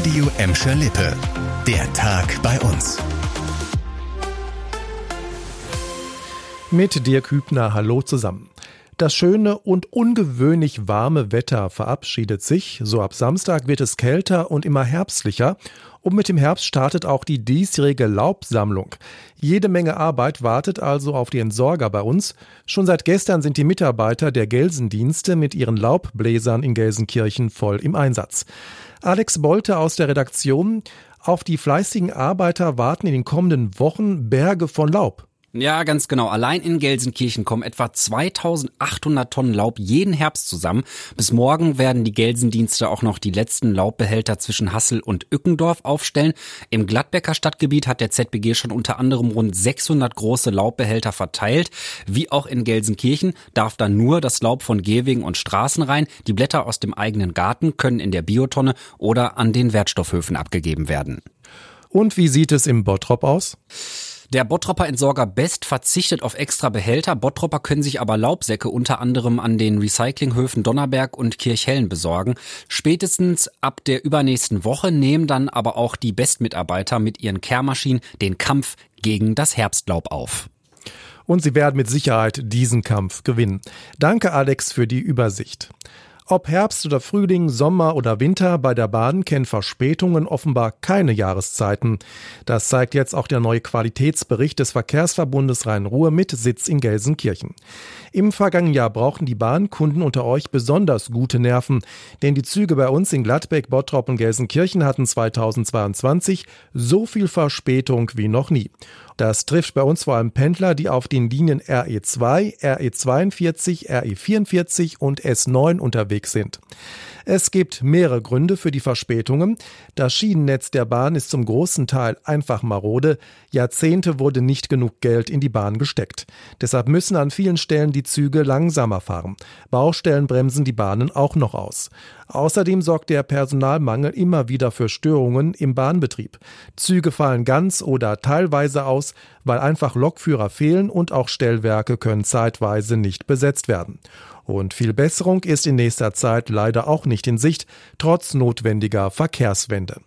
Radio Emscher Lippe. Der Tag bei uns. Mit Dirk Hübner, hallo zusammen. Das schöne und ungewöhnlich warme Wetter verabschiedet sich. So ab Samstag wird es kälter und immer herbstlicher. Und mit dem Herbst startet auch die diesjährige Laubsammlung. Jede Menge Arbeit wartet also auf die Entsorger bei uns. Schon seit gestern sind die Mitarbeiter der Gelsendienste mit ihren Laubbläsern in Gelsenkirchen voll im Einsatz. Alex Bolte aus der Redaktion. Auf die fleißigen Arbeiter warten in den kommenden Wochen Berge von Laub. Ja, ganz genau. Allein in Gelsenkirchen kommen etwa 2800 Tonnen Laub jeden Herbst zusammen. Bis morgen werden die Gelsendienste auch noch die letzten Laubbehälter zwischen Hassel und Ückendorf aufstellen. Im Gladbecker Stadtgebiet hat der ZBG schon unter anderem rund 600 große Laubbehälter verteilt. Wie auch in Gelsenkirchen darf dann nur das Laub von Gehwegen und Straßen rein. Die Blätter aus dem eigenen Garten können in der Biotonne oder an den Wertstoffhöfen abgegeben werden. Und wie sieht es im Bottrop aus? Der Bottropper Entsorger Best verzichtet auf extra Behälter. Bottropper können sich aber Laubsäcke unter anderem an den Recyclinghöfen Donnerberg und Kirchhellen besorgen. Spätestens ab der übernächsten Woche nehmen dann aber auch die Best-Mitarbeiter mit ihren Kehrmaschinen den Kampf gegen das Herbstlaub auf. Und sie werden mit Sicherheit diesen Kampf gewinnen. Danke, Alex, für die Übersicht. Ob Herbst oder Frühling, Sommer oder Winter, bei der Bahn kennen Verspätungen offenbar keine Jahreszeiten. Das zeigt jetzt auch der neue Qualitätsbericht des Verkehrsverbundes Rhein-Ruhr mit Sitz in Gelsenkirchen. Im vergangenen Jahr brauchten die Bahnkunden unter euch besonders gute Nerven, denn die Züge bei uns in Gladbeck, Bottrop und Gelsenkirchen hatten 2022 so viel Verspätung wie noch nie. Das trifft bei uns vor allem Pendler, die auf den Linien RE2, RE42, RE44 und S9 unterwegs sind. Es gibt mehrere Gründe für die Verspätungen. Das Schienennetz der Bahn ist zum großen Teil einfach marode. Jahrzehnte wurde nicht genug Geld in die Bahn gesteckt. Deshalb müssen an vielen Stellen die Züge langsamer fahren. Baustellen bremsen die Bahnen auch noch aus. Außerdem sorgt der Personalmangel immer wieder für Störungen im Bahnbetrieb. Züge fallen ganz oder teilweise aus, weil einfach Lokführer fehlen und auch Stellwerke können zeitweise nicht besetzt werden. Und viel Besserung ist in nächster Zeit leider auch nicht in Sicht, trotz notwendiger Verkehrswende.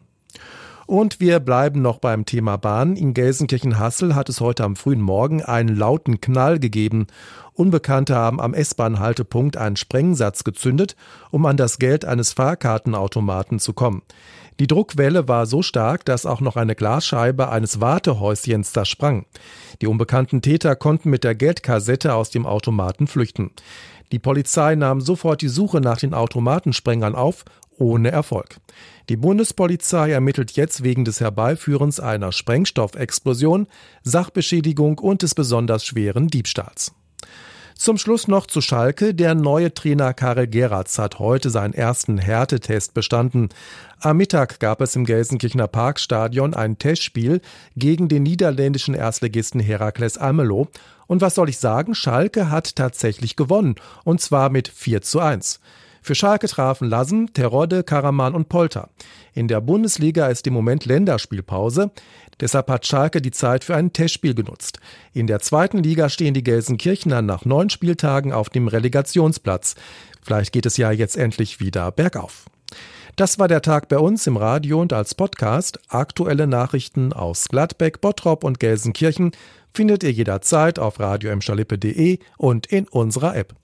Und wir bleiben noch beim Thema Bahn. In Gelsenkirchen-Hassel hat es heute am frühen Morgen einen lauten Knall gegeben. Unbekannte haben am S-Bahn-Haltepunkt einen Sprengsatz gezündet, um an das Geld eines Fahrkartenautomaten zu kommen. Die Druckwelle war so stark, dass auch noch eine Glasscheibe eines Wartehäuschens zersprang. Die unbekannten Täter konnten mit der Geldkassette aus dem Automaten flüchten. Die Polizei nahm sofort die Suche nach den Automatensprengern auf, ohne Erfolg. Die Bundespolizei ermittelt jetzt wegen des Herbeiführens einer Sprengstoffexplosion, Sachbeschädigung und des besonders schweren Diebstahls. Zum Schluss noch zu Schalke. Der neue Trainer Karel Geratz hat heute seinen ersten Härtetest bestanden. Am Mittag gab es im Gelsenkirchener Parkstadion ein Testspiel gegen den niederländischen Erstligisten Herakles Almelo. Und was soll ich sagen? Schalke hat tatsächlich gewonnen. Und zwar mit 4 zu 1. Für Schalke trafen Lassen, Terodde, Karaman und Polter. In der Bundesliga ist im Moment Länderspielpause. Deshalb hat Schalke die Zeit für ein Testspiel genutzt. In der zweiten Liga stehen die Gelsenkirchener nach neun Spieltagen auf dem Relegationsplatz. Vielleicht geht es ja jetzt endlich wieder bergauf. Das war der Tag bei uns im Radio und als Podcast. Aktuelle Nachrichten aus Gladbeck, Bottrop und Gelsenkirchen findet ihr jederzeit auf radio und in unserer App.